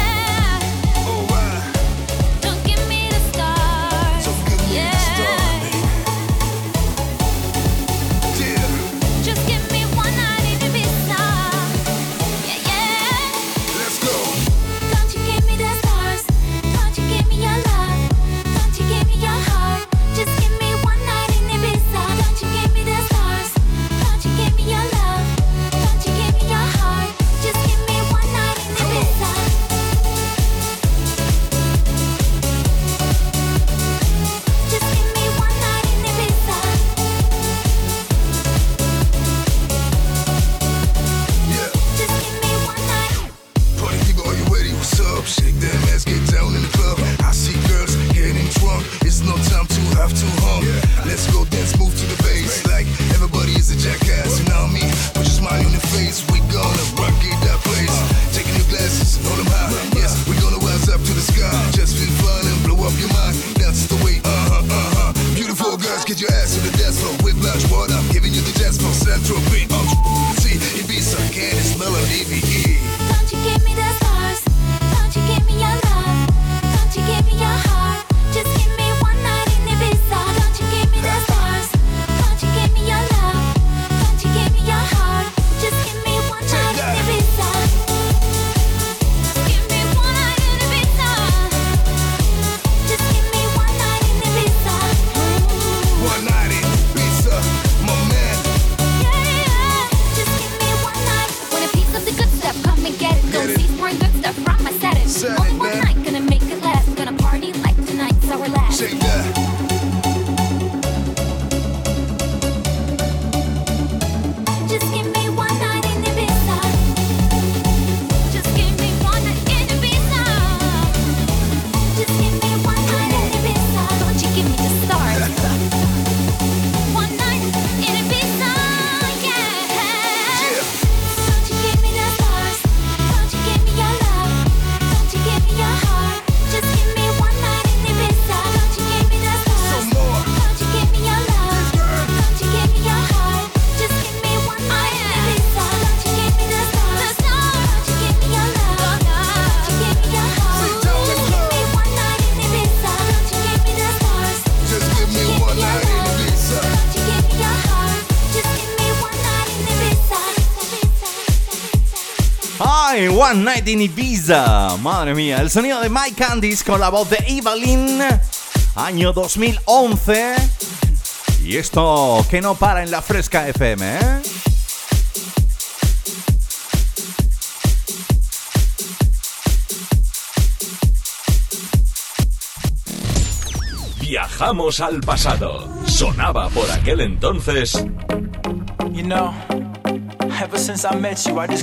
One Night in Ibiza. Madre mía, el sonido de Mike Candice con la voz de Evelyn, año 2011. Y esto que no para en la fresca FM, ¿eh? Viajamos al pasado. Sonaba por aquel entonces. You.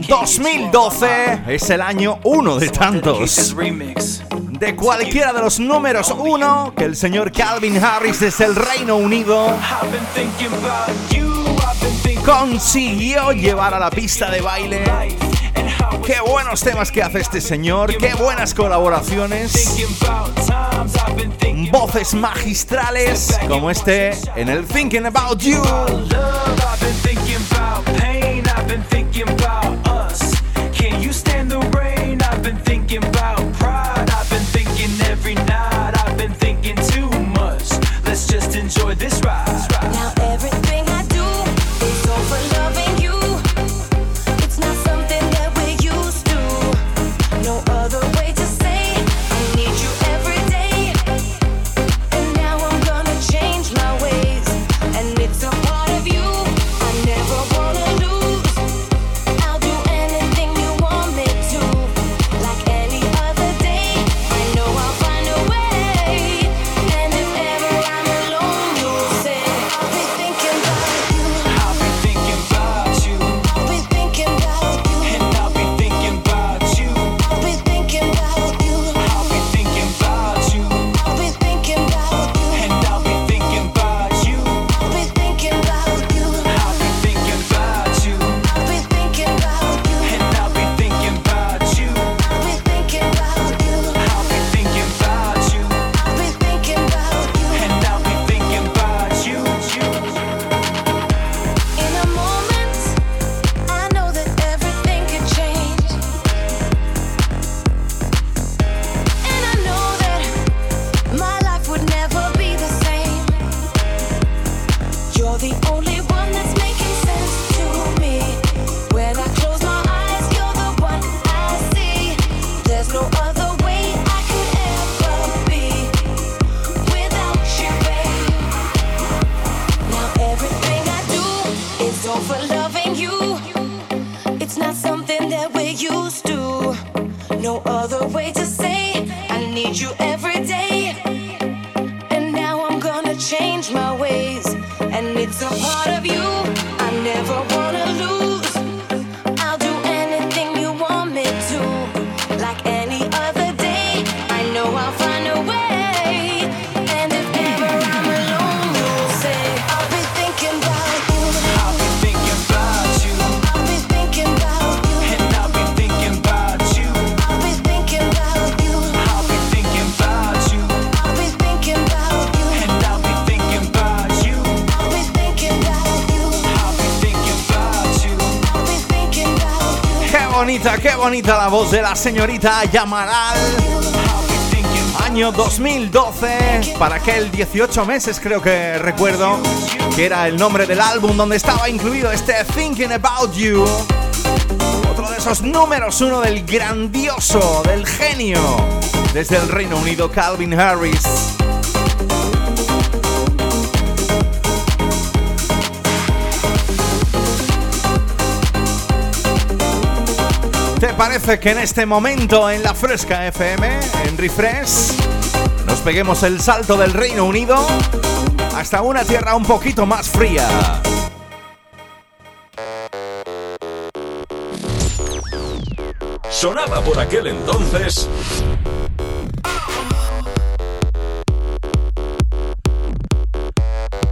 2012 es el año uno de tantos. De cualquiera de los números uno que el señor Calvin Harris desde el Reino Unido. Consiguió llevar a la pista de baile. Qué buenos temas que hace este señor, qué buenas colaboraciones, voces magistrales como este en el Thinking About You. Bonita, la voz de la señorita Yamaral. Año 2012, para aquel 18 meses creo que recuerdo, que era el nombre del álbum donde estaba incluido este Thinking About You. Otro de esos números uno del grandioso, del genio, desde el Reino Unido, Calvin Harris. Parece que en este momento en la Fresca FM, en Refresh, nos peguemos el salto del Reino Unido hasta una tierra un poquito más fría? Sonaba por aquel entonces.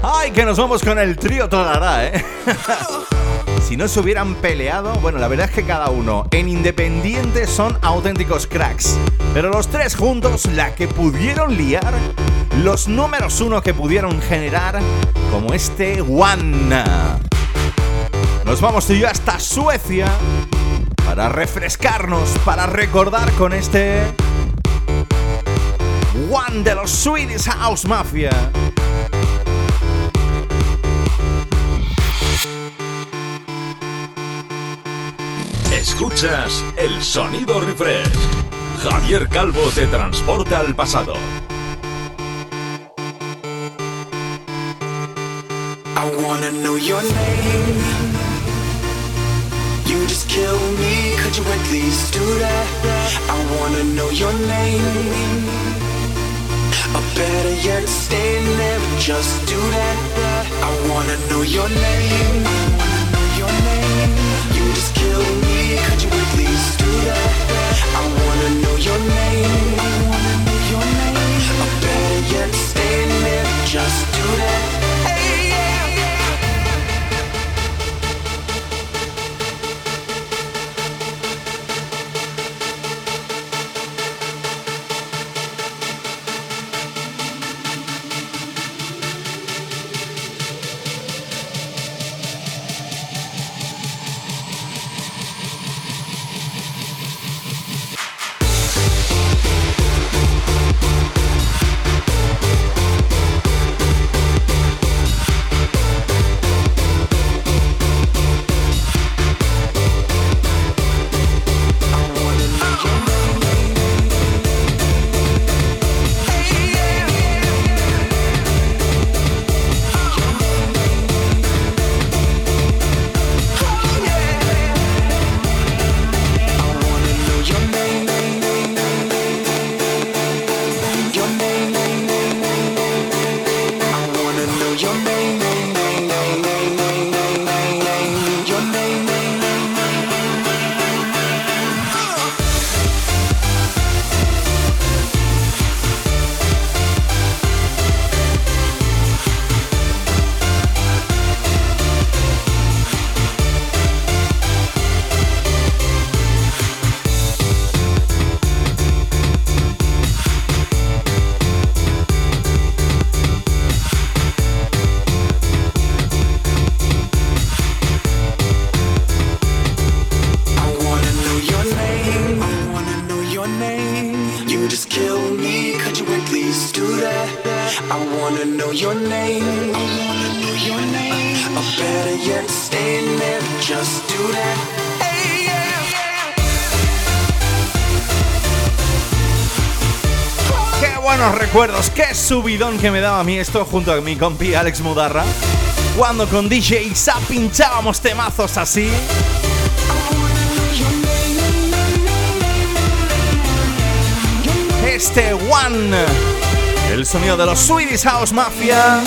¡Ay, que nos vamos con el trío Tolará, eh! si no se hubieran peleado, bueno, la verdad es que cada uno en independiente son auténticos cracks. Pero los tres juntos, la que pudieron liar, los números uno que pudieron generar, como este One. Nos vamos tú y yo hasta Suecia para refrescarnos, para recordar con este One de los Swedish House Mafia. Escuchas el sonido refresh. Javier Calvo te transporta al pasado. I wanna know your name. You just kill me, could you at least do that? I wanna know your name. Or better yet, stay there, just do that. I wanna know your name. Your name. You just kill me. just do that. Subidón que me daba a mí esto junto a mi compi Alex Mudarra. Cuando con DJ Isa pinchábamos temazos así. Este One, el sonido de los Swedish House Mafia,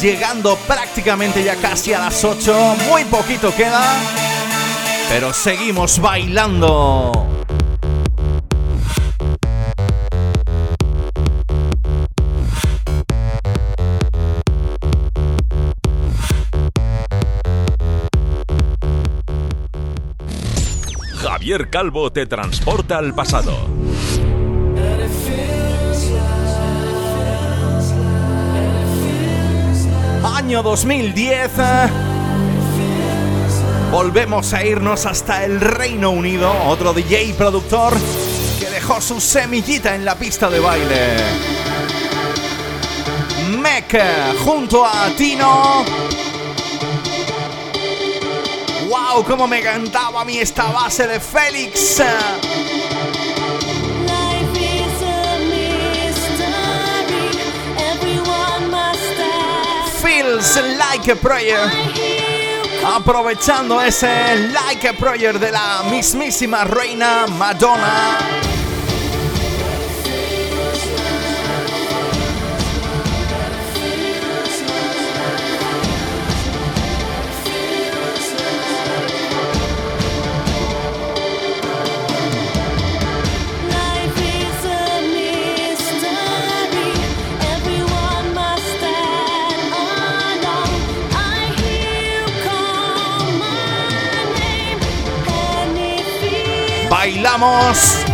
llegando prácticamente ya casi a las 8, muy poquito queda, pero seguimos bailando. Javier Calvo te transporta al pasado. Año 2010. eh, Volvemos a irnos hasta el Reino Unido. Otro DJ productor que dejó su semillita en la pista de baile. Mec junto a Tino. ¡Wow! ¡Cómo me cantaba a mí esta base de Félix! Feels like a prayer. Aprovechando ese like a prayer de la mismísima reina Madonna. Bailamos.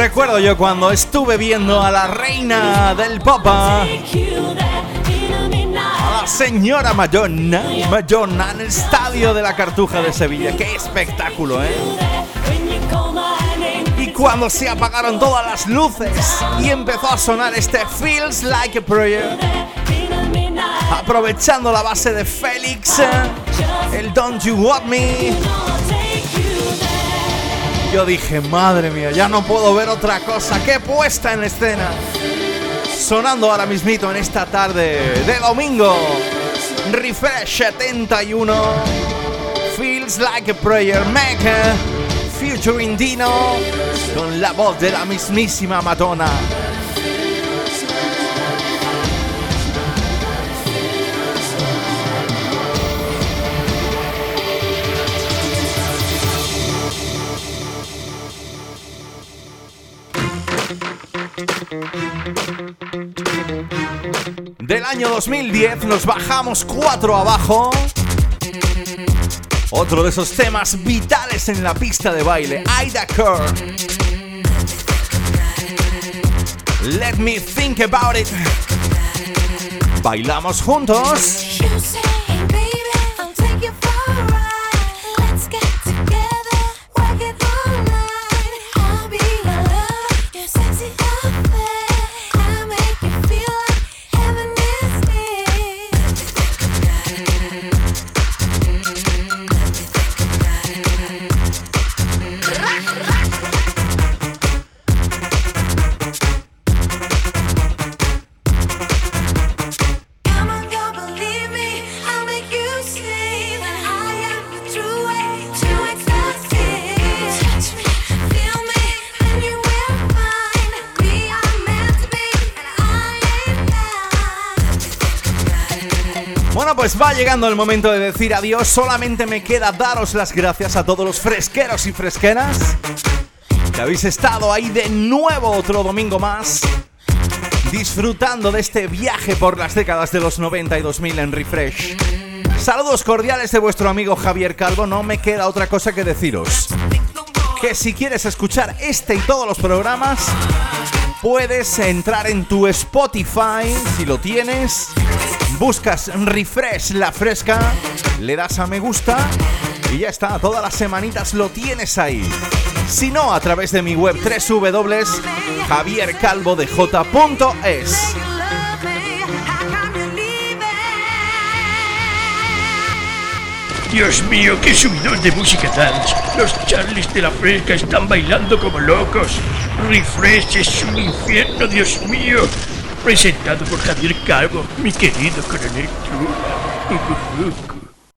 Recuerdo, yo cuando estuve viendo a la reina del papa, a la señora Madonna, Madonna en el estadio de la Cartuja de Sevilla. ¡Qué espectáculo, eh! Y cuando se apagaron todas las luces y empezó a sonar este Feels Like a Prayer, aprovechando la base de Félix, el Don't You Want Me. Yo dije, madre mía, ya no puedo ver otra cosa que puesta en escena. Sonando ahora mismito en esta tarde de domingo. Refresh 71. Feels like a prayer maker. Featuring Dino. Con la voz de la mismísima Madonna. Año 2010 nos bajamos cuatro abajo. Otro de esos temas vitales en la pista de baile, Ida Kerr. Let me think about it. Bailamos juntos. Pues va llegando el momento de decir adiós. Solamente me queda daros las gracias a todos los fresqueros y fresqueras que habéis estado ahí de nuevo otro domingo más, disfrutando de este viaje por las décadas de los 90 y 2000 en Refresh. Saludos cordiales de vuestro amigo Javier Calvo. No me queda otra cosa que deciros. Que si quieres escuchar este y todos los programas, puedes entrar en tu Spotify, si lo tienes, buscas Refresh la fresca, le das a me gusta y ya está, todas las semanitas lo tienes ahí. Si no, a través de mi web www.javiercalvodej.es. Dios mío, qué subidón de música dance. Los Charlies de la Fresca están bailando como locos. Refresh es un infierno, Dios mío. Presentado por Javier Calvo, mi querido coronel Trula.